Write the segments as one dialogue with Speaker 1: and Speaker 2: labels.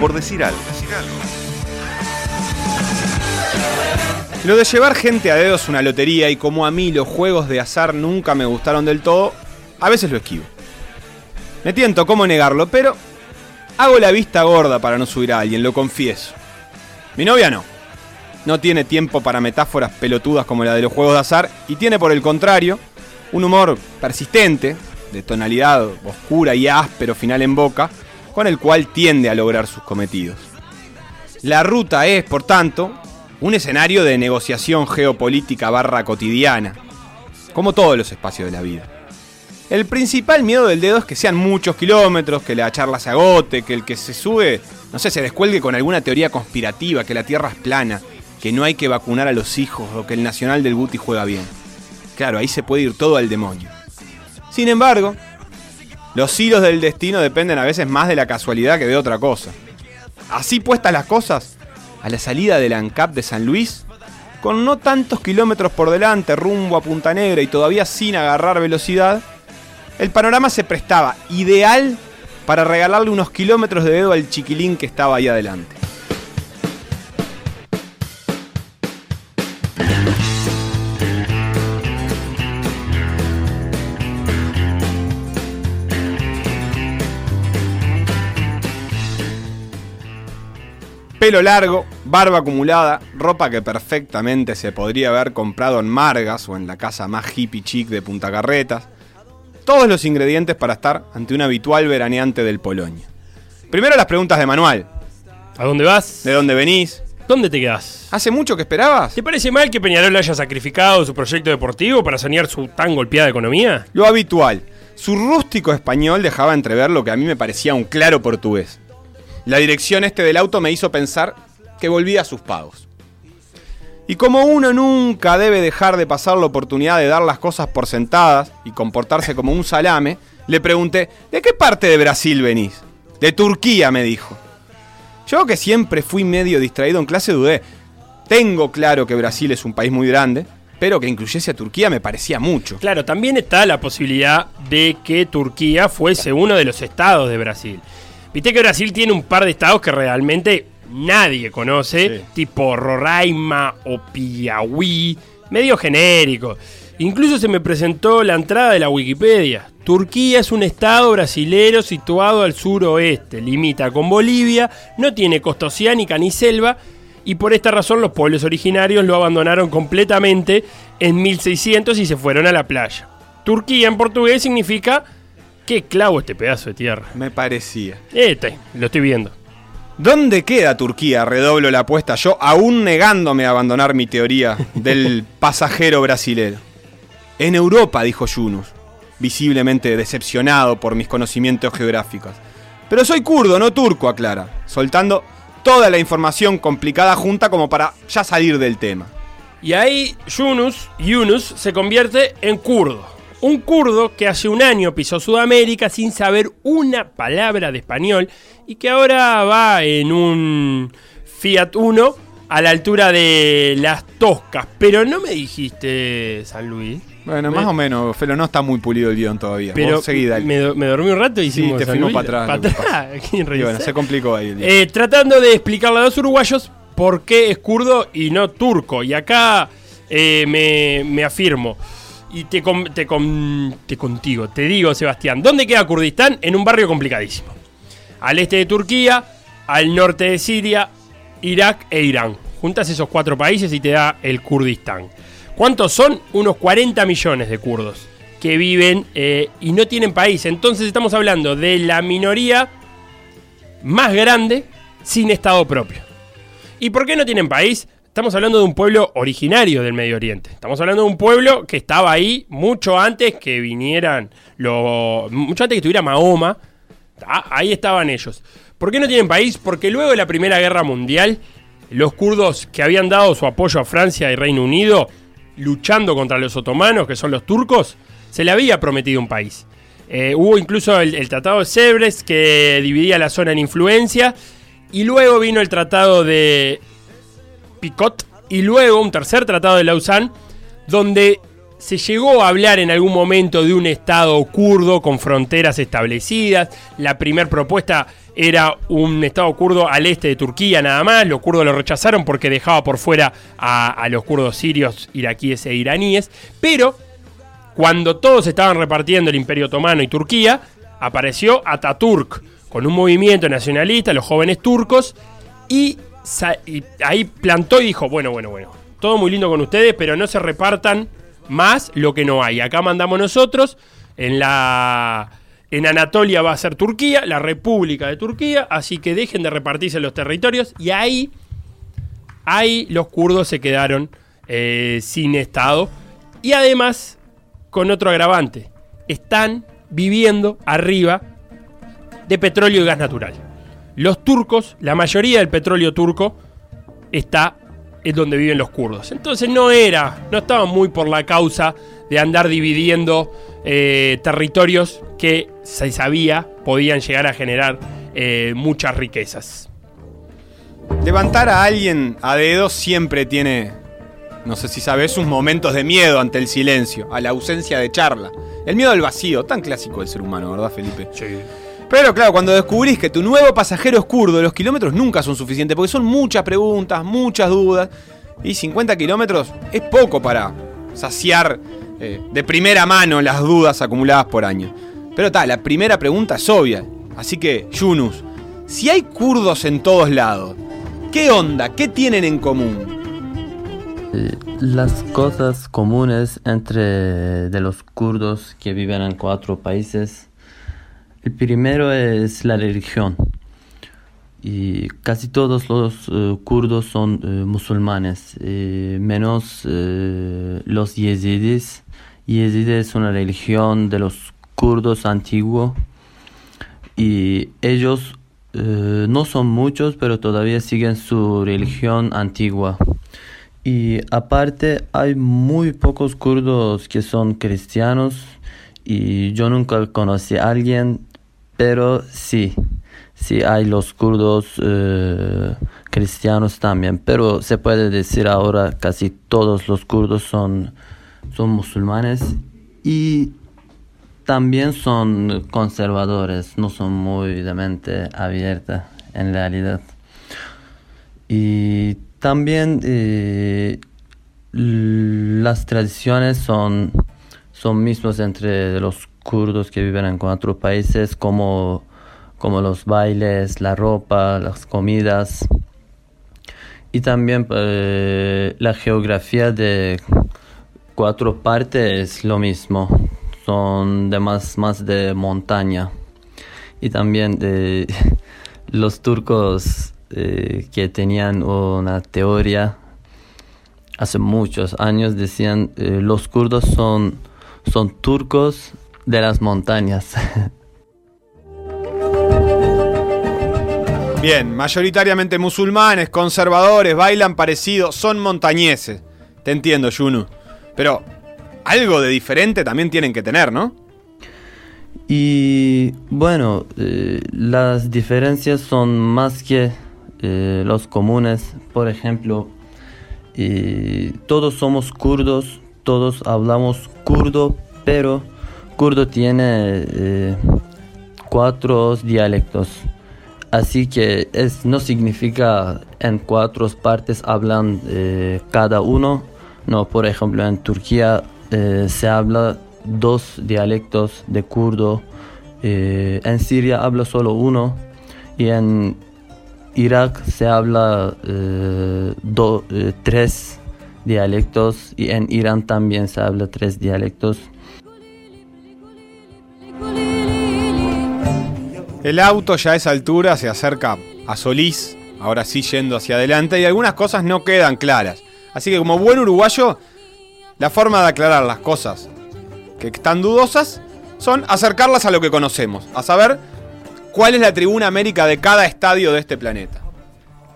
Speaker 1: por decir algo.
Speaker 2: Lo de llevar gente a dedos es una lotería y como a mí los juegos de azar nunca me gustaron del todo, a veces lo esquivo. Me tiento cómo negarlo, pero hago la vista gorda para no subir a alguien, lo confieso. Mi novia no. No tiene tiempo para metáforas pelotudas como la de los juegos de azar y tiene por el contrario un humor persistente, de tonalidad oscura y áspero final en boca, con el cual tiende a lograr sus cometidos. La ruta es, por tanto, un escenario de negociación geopolítica barra cotidiana, como todos los espacios de la vida. El principal miedo del dedo es que sean muchos kilómetros, que la charla se agote, que el que se sube, no sé, se descuelgue con alguna teoría conspirativa, que la Tierra es plana, que no hay que vacunar a los hijos o que el Nacional del Buti juega bien. Claro, ahí se puede ir todo al demonio. Sin embargo, los hilos del destino dependen a veces más de la casualidad que de otra cosa. Así puestas las cosas, a la salida del ANCAP de San Luis, con no tantos kilómetros por delante rumbo a Punta Negra y todavía sin agarrar velocidad, el panorama se prestaba ideal para regalarle unos kilómetros de dedo al chiquilín que estaba ahí adelante. Pelo largo, barba acumulada, ropa que perfectamente se podría haber comprado en Margas o en la casa más hippie chic de Punta Carretas. Todos los ingredientes para estar ante un habitual veraneante del Polonia. Primero las preguntas de manual.
Speaker 3: ¿A dónde vas?
Speaker 2: ¿De dónde venís?
Speaker 3: ¿Dónde te quedás?
Speaker 2: ¿Hace mucho que esperabas?
Speaker 3: ¿Te parece mal que Peñarol haya sacrificado su proyecto deportivo para sanear su tan golpeada economía?
Speaker 2: Lo habitual. Su rústico español dejaba entrever lo que a mí me parecía un claro portugués. La dirección este del auto me hizo pensar que volvía a sus pagos. Y como uno nunca debe dejar de pasar la oportunidad de dar las cosas por sentadas y comportarse como un salame, le pregunté, ¿de qué parte de Brasil venís? De Turquía, me dijo. Yo que siempre fui medio distraído en clase dudé. Tengo claro que Brasil es un país muy grande, pero que incluyese a Turquía me parecía mucho.
Speaker 3: Claro, también está la posibilidad de que Turquía fuese uno de los estados de Brasil. Viste que Brasil tiene un par de estados que realmente nadie conoce,
Speaker 2: Sí.
Speaker 3: tipo Roraima o Piauí, medio genérico. Incluso se me presentó la entrada de la Wikipedia. Turquía es un estado brasilero situado al suroeste, limita con Bolivia, no tiene costa oceánica ni selva y por esta razón los pueblos originarios lo abandonaron completamente en 1600 y se fueron a la playa. Turquía en portugués significa qué clavo este pedazo de tierra.
Speaker 2: Me parecía.
Speaker 3: Este, lo estoy viendo.
Speaker 2: ¿Dónde queda Turquía? Redoblo la apuesta yo, aún negándome a abandonar mi teoría del pasajero brasilero. En Europa, dijo Yunus, visiblemente decepcionado por mis conocimientos geográficos. Pero soy kurdo, no turco, aclara, soltando toda la información complicada junta como para ya salir del tema.
Speaker 3: Y ahí Yunus, Yunus se convierte en kurdo. Un kurdo que hace un año pisó Sudamérica sin saber una palabra de español y que ahora va en un Fiat Uno a la altura de las Toscas. Pero no me dijiste San Luis.
Speaker 2: Bueno,
Speaker 3: Me-
Speaker 2: más o menos, Felo, no está muy pulido el guion todavía.
Speaker 3: Pero
Speaker 2: seguí,
Speaker 3: me, me dormí un rato y hicimos
Speaker 2: te fuimos para atrás,
Speaker 3: ¿Para atrás? ¿Quién
Speaker 2: Y bueno, se complicó ahí el día.
Speaker 3: Eh, tratando de explicarle a los uruguayos por qué es kurdo y no turco. Y acá eh, me, me afirmo. Y te, con- te, con- te contigo, te digo, Sebastián, ¿dónde queda Kurdistán? En un barrio complicadísimo. Al este de Turquía, al norte de Siria, Irak e Irán. Juntas esos cuatro países y te da el Kurdistán. ¿Cuántos son? Unos 40 millones de kurdos que viven eh, y no tienen país. Entonces estamos hablando de la minoría más grande sin Estado propio. ¿Y por qué no tienen país? Estamos hablando de un pueblo originario del Medio Oriente. Estamos hablando de un pueblo que estaba ahí mucho antes que vinieran, mucho antes que estuviera Mahoma. Ah, Ahí estaban ellos. ¿Por qué no tienen país? Porque luego de la Primera Guerra Mundial, los kurdos que habían dado su apoyo a Francia y Reino Unido, luchando contra los otomanos, que son los turcos, se le había prometido un país. Eh, hubo incluso el, el Tratado de Sèvres que dividía la zona en influencia. Y luego vino el Tratado de Y luego un tercer Tratado de Lausanne, donde se llegó a hablar en algún momento de un Estado kurdo con fronteras establecidas. La primera propuesta era un estado kurdo al este de Turquía nada más. Los kurdos lo rechazaron porque dejaba por fuera a, a los kurdos sirios, iraquíes e iraníes. Pero cuando todos estaban repartiendo el Imperio Otomano y Turquía, apareció Ataturk con un movimiento nacionalista, los jóvenes turcos, y, ahí plantó y dijo, bueno, bueno, bueno, todo muy lindo con ustedes, pero no se repartan más lo que no hay. Acá mandamos nosotros, en la... En Anatolia va a ser Turquía, la República de Turquía, así que dejen de repartirse los territorios y ahí, ahí los kurdos se quedaron eh, sin Estado y además con otro agravante, están viviendo arriba de petróleo y gas natural. Los turcos, la mayoría del petróleo turco está en donde viven los kurdos. Entonces no era, no estaban muy por la causa de andar dividiendo eh, territorios que se sabía podían llegar a generar eh, muchas riquezas.
Speaker 2: Levantar a alguien a dedo siempre tiene, no sé si sabes, sus momentos de miedo ante el silencio, a la ausencia de charla. El miedo al vacío, tan clásico del ser humano, ¿verdad, Felipe?
Speaker 3: Sí.
Speaker 2: Pero claro, cuando descubrís que tu nuevo pasajero es kurdo, los kilómetros nunca son suficientes, porque son muchas preguntas, muchas dudas, y 50 kilómetros es poco para saciar eh, de primera mano las dudas acumuladas por años. Pero tal, la primera pregunta es obvia. Así que, Yunus, si hay kurdos en todos lados, ¿qué onda? ¿Qué tienen en común?
Speaker 1: Eh, las cosas comunes entre de los kurdos que viven en cuatro países. El primero es la religión. Y casi todos los eh, kurdos son eh, musulmanes, menos los yezidis. Yezid es una religión de los kurdos antiguo y ellos no son muchos, pero todavía siguen su religión antigua. Y aparte hay muy pocos kurdos que son cristianos y yo nunca conocí a alguien, pero sí, sí hay los kurdos eh, cristianos también, pero se puede decir ahora casi todos los kurdos son, son musulmanes y también son conservadores, no son muy de mente abierta en realidad. Y también eh, las tradiciones son, son mismos entre los kurdos que viven en cuatro países, como, como los bailes, la ropa, las comidas. Y también eh, la geografía de cuatro partes es lo mismo, son de más, más de montaña. Y también de los turcos eh, que tenían una teoría hace muchos años, decían eh, los kurdos son, son turcos de las montañas.
Speaker 2: Bien, mayoritariamente musulmanes, conservadores, bailan parecido, son montañeses. Te entiendo, Yunu. Pero algo de diferente también tienen que tener, ¿no?
Speaker 1: Y bueno, eh, las diferencias son más que eh, los comunes, por ejemplo, todos somos kurdos, todos hablamos kurdo, pero kurdo tiene eh, cuatro dialectos. Así que es, no significa en cuatro partes hablan eh, cada uno. No, por ejemplo, en Turquía se habla dos dialectos de kurdo. en Siria habla solo uno. Y en Irak se habla eh, eh, tres dialectos y en Irán también se habla tres dialectos.
Speaker 2: El auto ya a esa altura se acerca a Solís, ahora sí yendo hacia adelante, y algunas cosas no quedan claras. Así que como buen uruguayo, la forma de aclarar las cosas que están dudosas son acercarlas a lo que conocemos, a saber ¿Cuál es la tribuna América de cada estadio de este planeta?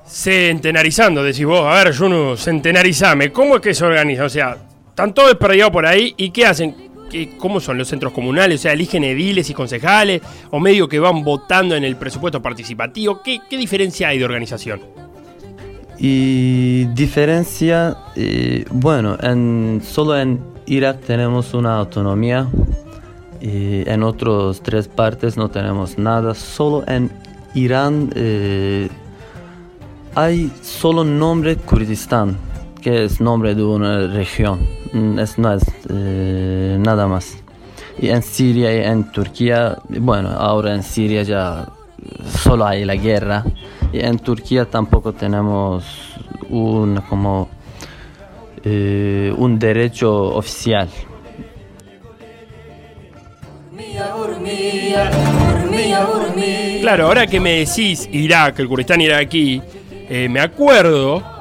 Speaker 3: Centenarizando, decís vos. A ver, Juno, centenarizame. ¿Cómo es que se organiza? O sea, están todos desperdigados por ahí. ¿Y qué hacen? ¿Cómo son los centros comunales? O sea, eligen ediles y concejales. O medio que van votando en el presupuesto participativo. ¿Qué, diferencia hay de organización?
Speaker 1: Y diferencia, eh, bueno, en, solo en Irak tenemos una autonomía y en otros tres partes no tenemos nada, solo en Irán eh, hay solo nombre Kurdistán, que es nombre de una región, mm, es, no es eh, nada más. Y en Siria y en Turquía, bueno, ahora en Siria ya solo hay la guerra. Y en Turquía tampoco tenemos un, como, eh, un derecho oficial.
Speaker 3: Claro, ahora que me decís Irak, el Kurdistán iraquí, eh, me acuerdo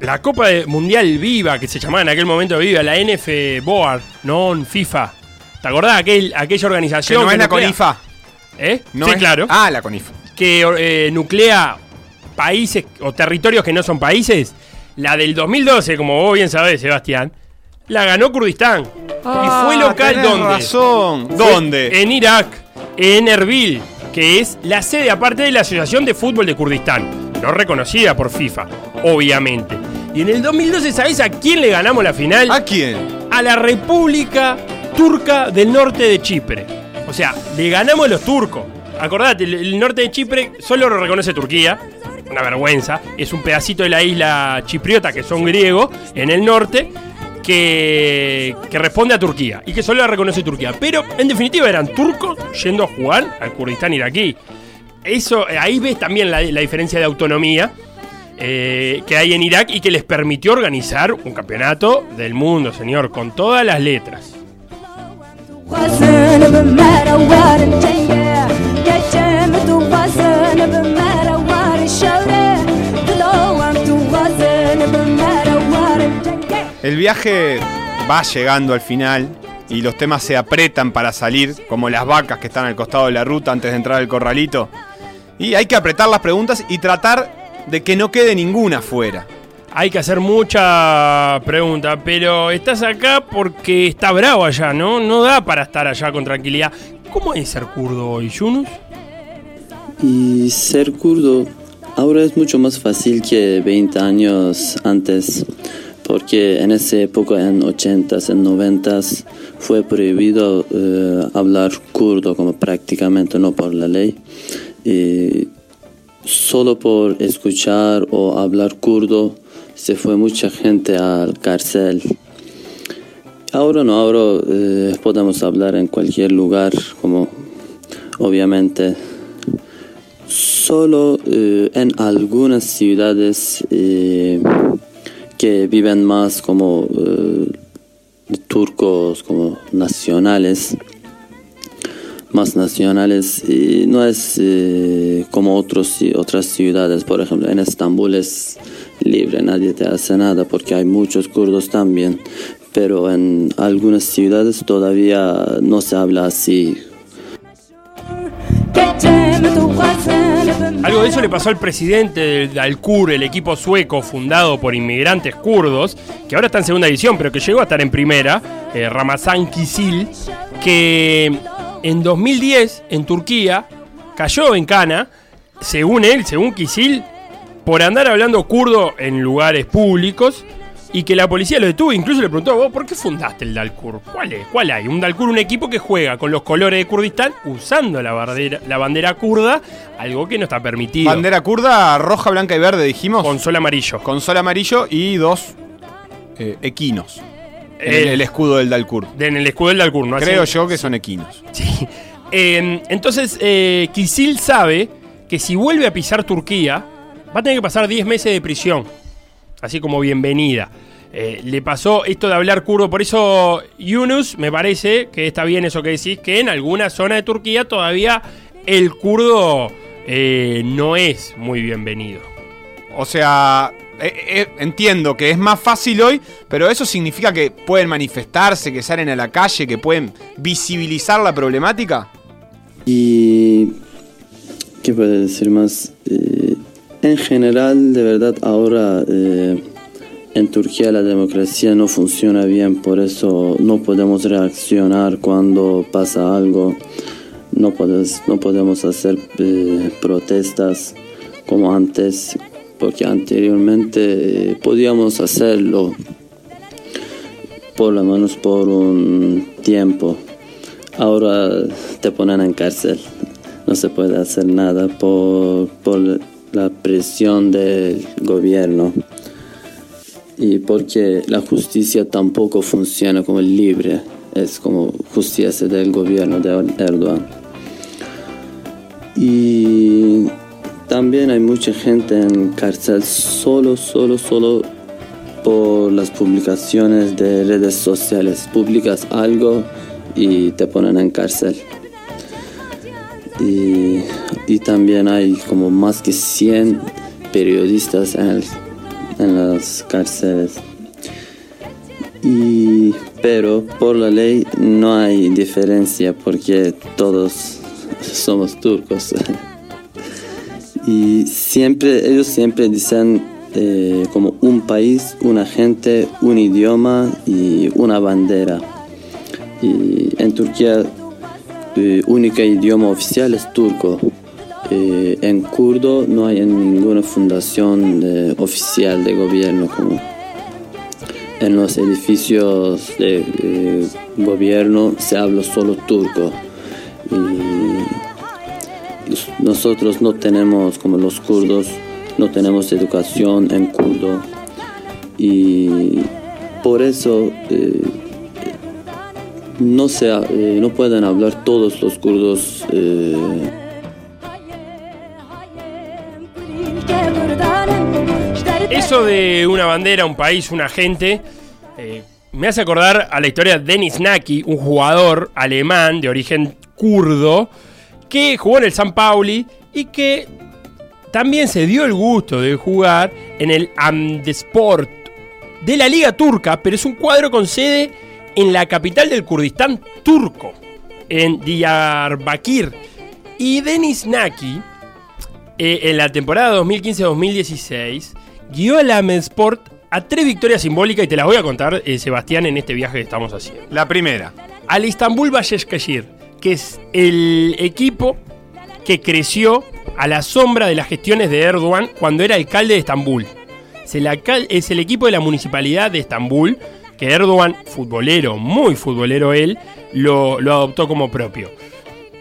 Speaker 3: la Copa Mundial Viva, que se llamaba en aquel momento Viva, la NF Board, no FIFA. ¿Te acordás aquel, aquella
Speaker 2: Que
Speaker 3: organización?
Speaker 2: no es la CONIFA.
Speaker 3: ¿Eh?
Speaker 2: No
Speaker 3: sí,
Speaker 2: es-
Speaker 3: claro.
Speaker 2: Ah, la CONIFA.
Speaker 3: Que eh, nuclea países o territorios que no son países. La del 2012, como vos bien sabés, Sebastián, la ganó Kurdistán. y fue local
Speaker 2: Ah, tenés
Speaker 3: donde.
Speaker 2: razón.
Speaker 3: Fue
Speaker 2: ¿Dónde?
Speaker 3: En Irak, en Erbil, que es la sede aparte de la Asociación de Fútbol de Kurdistán, no reconocida por FIFA, obviamente. Y en el 2012, ¿sabés a quién le ganamos la final?
Speaker 2: ¿A quién?
Speaker 3: a la República Turca del Norte de Chipre. O sea, le ganamos a los turcos. Acordate, el, norte de Chipre solo lo reconoce Turquía. Una vergüenza. Es un pedacito de la isla chipriota, que son griegos, en el norte, que, que responde a Turquía. Y que solo la reconoce Turquía. Pero, en definitiva, eran turcos yendo a jugar al Kurdistán iraquí. Eso, ahí ves también la, la diferencia de autonomía eh, que hay en Irak y que les permitió organizar un campeonato del mundo, señor, con todas las letras.
Speaker 2: El viaje va llegando al final y los temas se apretan para salir, como las vacas que están al costado de la ruta antes de entrar al corralito. Y hay que apretar las preguntas y tratar de que no quede ninguna fuera.
Speaker 3: Hay que hacer mucha pregunta, pero estás acá porque está bravo allá, ¿no? No da para estar allá con tranquilidad. ¿Cómo es ser kurdo hoy, Yunus?
Speaker 1: Y ser kurdo ahora es mucho más fácil que 20 años antes, porque en esa época, en 80s, en 90s, fue prohibido eh, hablar kurdo como prácticamente, no por la ley. Y solo por escuchar o hablar kurdo se fue mucha gente al cárcel. Ahora no, ahora eh, podemos hablar en cualquier lugar, como obviamente solo eh, en algunas ciudades eh, que viven más como turcos, como nacionales, más nacionales y no es eh, como otros, otras ciudades, por ejemplo, en Estambul es libre, nadie te hace nada porque hay muchos kurdos también, pero en algunas ciudades todavía no se habla así.
Speaker 3: Algo de eso le pasó al presidente del Alcur, el equipo sueco fundado por inmigrantes kurdos, que ahora está en segunda división, pero que llegó a estar en primera, eh, Ramazan Kisil, que en 2010 en Turquía cayó en cana, según él, según Kisil, por andar hablando kurdo en lugares públicos y que la policía lo detuvo. Incluso le preguntó, ¿vos por qué fundaste el Dalkur? ¿Cuál es? ¿Cuál hay? Un Dalkur, un equipo que juega con los colores de Kurdistán usando la bandera, la bandera kurda, algo que no está permitido.
Speaker 2: Bandera kurda, roja, blanca y verde, dijimos.
Speaker 3: con sol amarillo.
Speaker 2: Con sol amarillo y dos eh, equinos. En
Speaker 3: Eh,
Speaker 2: el, el escudo del Dalkur.
Speaker 3: de- en el escudo del Dalkur, ¿no?
Speaker 2: Creo
Speaker 3: Así-
Speaker 2: yo que son equinos.
Speaker 3: Sí. Eh, entonces, eh, Kisil sabe que si vuelve a pisar Turquía, va a tener que pasar 10 meses de prisión. Así como bienvenida. Eh, le pasó esto de hablar kurdo. Por eso, Yunus, me parece que está bien eso que decís, que en alguna zona de Turquía todavía el kurdo no es muy bienvenido.
Speaker 2: O sea, eh, eh, entiendo que es más fácil hoy, pero eso significa que pueden manifestarse, que salen a la calle, que pueden visibilizar la problemática.
Speaker 1: Y qué puedo decir más. Eh, en general, de verdad, ahora en Turquía la democracia no funciona bien, por eso no podemos reaccionar cuando pasa algo. No, podemos, no podemos hacer protestas como antes, porque anteriormente eh, podíamos hacerlo, por lo menos por un tiempo. Ahora te ponen en cárcel. no se puede hacer nada por, por la presión del gobierno y porque la justicia tampoco funciona como libre, es como justicia del gobierno de Erdogan. Y también hay mucha gente en cárcel solo, solo, solo por las publicaciones de redes sociales. Publicas algo y te ponen en cárcel. Y, también hay como más que 100 periodistas en, en las cárceles. Y, pero por la ley no hay diferencia porque todos somos turcos. Y siempre, ellos siempre dicen eh, como un país, una gente, un idioma y una bandera. Y en Turquía, el único idioma oficial es turco. Eh, en kurdo no hay ninguna fundación eh, oficial de gobierno como en los edificios de eh, gobierno se habla solo turco. Nosotros no tenemos, como los kurdos, no tenemos educación en kurdo. Y por eso eh, no, se, eh, no pueden hablar todos los kurdos. eh,
Speaker 3: Eso de una bandera, un país, una gente, me hace acordar a la historia de Denis Naki, un jugador alemán de origen kurdo, que jugó en el San Pauli y que también se dio el gusto de jugar en el Amdesport de la Liga Turca, pero es un cuadro con sede en la capital del Kurdistán turco, en Diyarbakir. Y Denis Naki, eh, en la temporada 2015-2016, guió al Amdesport a tres victorias simbólicas y te las voy a contar, eh, Sebastián, en este viaje que estamos haciendo
Speaker 2: La primera.
Speaker 3: al Istanbul Başakşehir, que es el equipo que creció a la sombra de las gestiones de Erdogan cuando era alcalde de Estambul. Es el, equipo de la municipalidad de Estambul que Erdogan, futbolero, muy futbolero él, lo, adoptó como propio.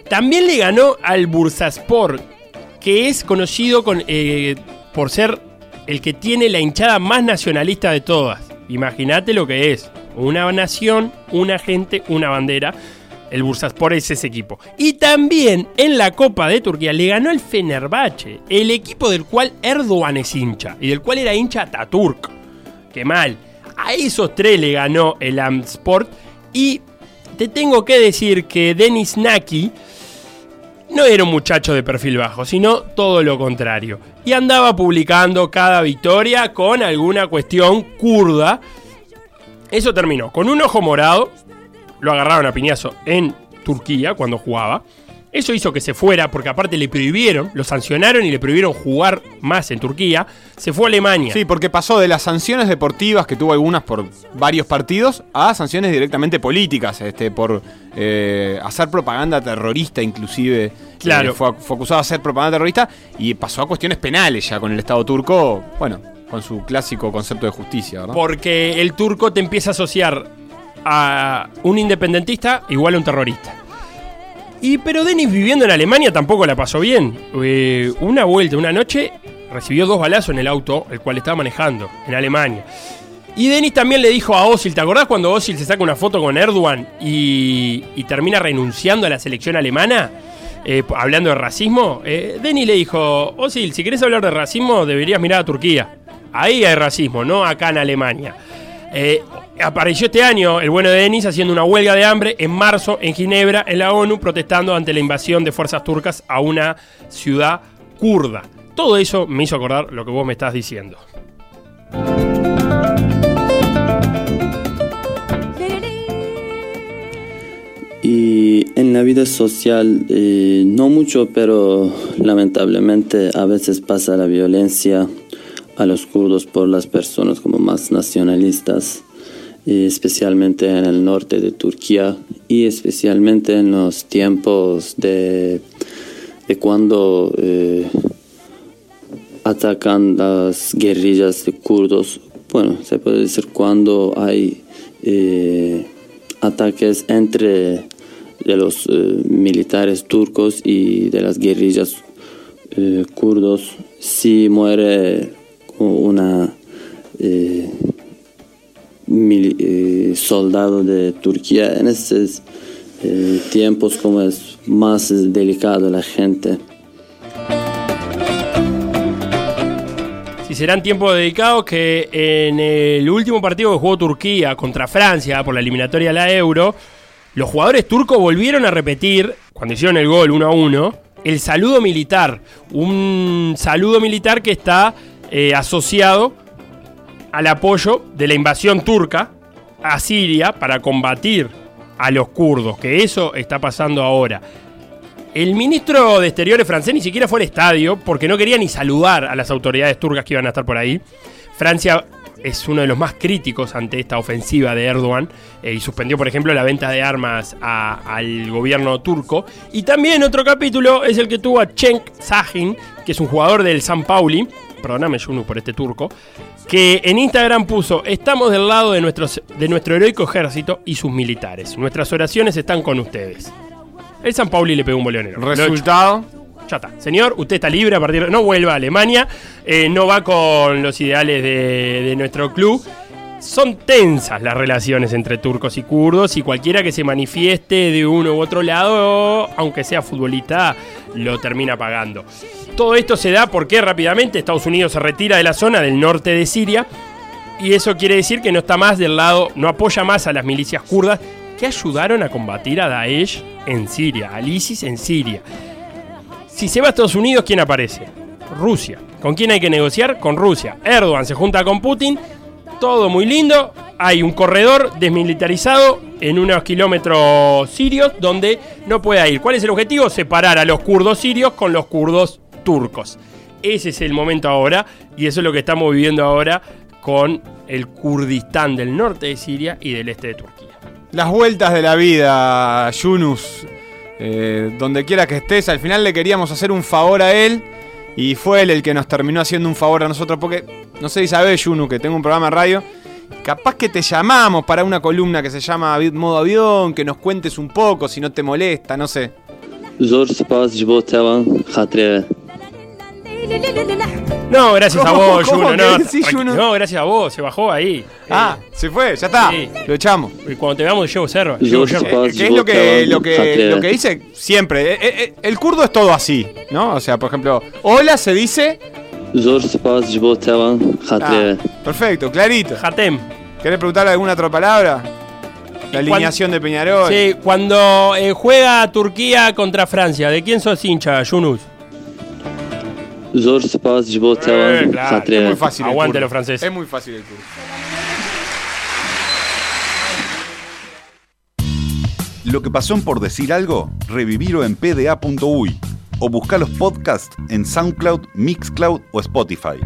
Speaker 3: También le ganó al Bursaspor, que es conocido con, eh, por ser el que tiene la hinchada más nacionalista de todas. Imagínate lo que es. Una nación, una gente, una bandera. El Bursaspor es ese equipo. Y también en la Copa de Turquía le ganó el Fenerbahce, el equipo del cual Erdogan es hincha y del cual era hincha Ataturk. Qué mal. A esos tres le ganó el Amsport y te tengo que decir que Denis Naki no era un muchacho de perfil bajo, sino todo lo contrario. Y andaba publicando cada victoria con alguna cuestión kurda. Eso terminó con un ojo morado. Lo agarraron a piñazo en Turquía cuando jugaba. Eso hizo que se fuera, porque aparte le prohibieron, lo sancionaron y le prohibieron jugar más en Turquía. Se fue a Alemania.
Speaker 2: Sí, porque pasó de las sanciones deportivas, que tuvo algunas por varios partidos, a sanciones directamente políticas, este, por eh, hacer propaganda terrorista inclusive.
Speaker 3: Claro.
Speaker 2: Eh, fue, fue acusado de hacer propaganda terrorista y pasó a cuestiones penales ya con el Estado turco, bueno, con su clásico concepto de justicia, ¿verdad?
Speaker 3: Porque el turco te empieza a asociar a un independentista igual a un terrorista. Y pero Denis viviendo en Alemania tampoco la pasó bien. Eh, una vuelta, una noche, recibió dos balazos en el auto, el cual estaba manejando, en Alemania. Y Denis también le dijo a Osil, ¿te acordás cuando Osil se saca una foto con Erdogan y, termina renunciando a la selección alemana? Eh, hablando de racismo, eh, Denis le dijo, Osil, si querés hablar de racismo deberías mirar a Turquía. Ahí hay racismo, no acá en Alemania. Apareció este año el bueno de Denis haciendo una huelga de hambre en marzo en Ginebra, en la ONU, protestando ante la invasión de fuerzas turcas a una ciudad kurda. Todo eso me hizo acordar lo que vos me estás diciendo.
Speaker 1: Y en la vida social, eh, no mucho, pero lamentablemente a veces pasa la violencia a los kurdos por las personas como más nacionalistas, especialmente en el norte de Turquía y especialmente en los tiempos de, de cuando eh, atacan las guerrillas de kurdos. Bueno, se puede decir cuando hay eh, ataques entre de los eh, militares turcos y de las guerrillas kurdos si muere una mili- eh, soldado de Turquía en estos eh, tiempos como es más delicado la gente.
Speaker 3: Si serán tiempos dedicados que en el último partido que jugó Turquía contra Francia por la eliminatoria a la Euro, los jugadores turcos volvieron a repetir, cuando hicieron el gol 1 a 1, el saludo militar. Un saludo militar que está eh, asociado al apoyo de la invasión turca a Siria para combatir a los kurdos, que eso está pasando ahora. El ministro de Exteriores francés ni siquiera fue al estadio porque no quería ni saludar a las autoridades turcas que iban a estar por ahí. Francia es uno de los más críticos ante esta ofensiva de Erdogan eh, y suspendió, por ejemplo, la venta de armas al gobierno turco. Y también otro capítulo es el que tuvo a Cenk Sahin, que es un jugador del San Pauli, perdóname Yunu por este turco, que en Instagram puso, estamos del lado de, nuestros, de nuestro heroico ejército y sus militares. Nuestras oraciones están con ustedes. El San Pauli le pegó un boleonero.
Speaker 2: Resultado.
Speaker 3: ya está. Señor, usted está libre a partir de... No vuelva a Alemania, eh, no va con los ideales de, de nuestro club. Son tensas las relaciones entre turcos y kurdos y cualquiera que se manifieste de uno u otro lado, aunque sea futbolista, lo termina pagando. Todo esto se da porque rápidamente Estados Unidos se retira de la zona del norte de Siria y eso quiere decir que no está más del lado, no apoya más a las milicias kurdas que ayudaron a combatir a Daesh en Siria, al ISIS en Siria. Si se va a Estados Unidos, ¿quién aparece? Rusia. ¿Con quién hay que negociar? Con Rusia. Erdogan se junta con Putin. Todo muy lindo. Hay un corredor desmilitarizado en unos kilómetros sirios donde no puede ir. ¿Cuál es el objetivo? Separar a los kurdos sirios con los kurdos turcos. Ese es el momento ahora y eso es lo que estamos viviendo ahora con el Kurdistán del norte de Siria y del este de Turquía.
Speaker 2: Las vueltas de la vida, Yunus. Eh, donde quiera que estés, al final le queríamos hacer un favor a él. Y fue él el que nos terminó haciendo un favor a nosotros. Porque, no sé si sabés, Yunus, que tengo un programa de radio. Capaz que te llamamos para una columna que se llama Modo Avión. Que nos cuentes un poco, si no te molesta, no sé.
Speaker 3: No, gracias a
Speaker 2: ¿Cómo?
Speaker 3: vos,
Speaker 2: ¿Cómo?
Speaker 3: Juno.
Speaker 2: ¿Qué
Speaker 3: No,
Speaker 2: decís,
Speaker 3: tranqui-
Speaker 2: Juno?
Speaker 3: no, gracias a vos, se bajó ahí.
Speaker 2: Ah, se fue, ya está.
Speaker 3: Sí.
Speaker 2: Lo echamos.
Speaker 3: Eh, y cuando te veamos, llevo cerro. Llevo
Speaker 1: Yo-.
Speaker 2: Eh, que es lo que, lo, que, lo que dice siempre. Eh, eh, eh, el kurdo es todo así, ¿no? O sea, por ejemplo, hola se dice. Ah, perfecto, clarito.
Speaker 3: Hatem.
Speaker 2: ¿Querés preguntarle alguna otra palabra? La
Speaker 3: cuan-
Speaker 2: alineación de Peñarol.
Speaker 3: Sí, cuando eh, juega Turquía contra Francia, ¿de quién sos hincha, Yunus?
Speaker 1: Zor spas jibo
Speaker 3: Eh, claro,
Speaker 2: Es muy fácil. el
Speaker 3: Aguante los franceses.
Speaker 2: Es muy fácil el kurdo.
Speaker 4: Lo que pasó en por decir algo, revivirlo en pda.uy o buscar los podcasts en SoundCloud, Mixcloud o Spotify.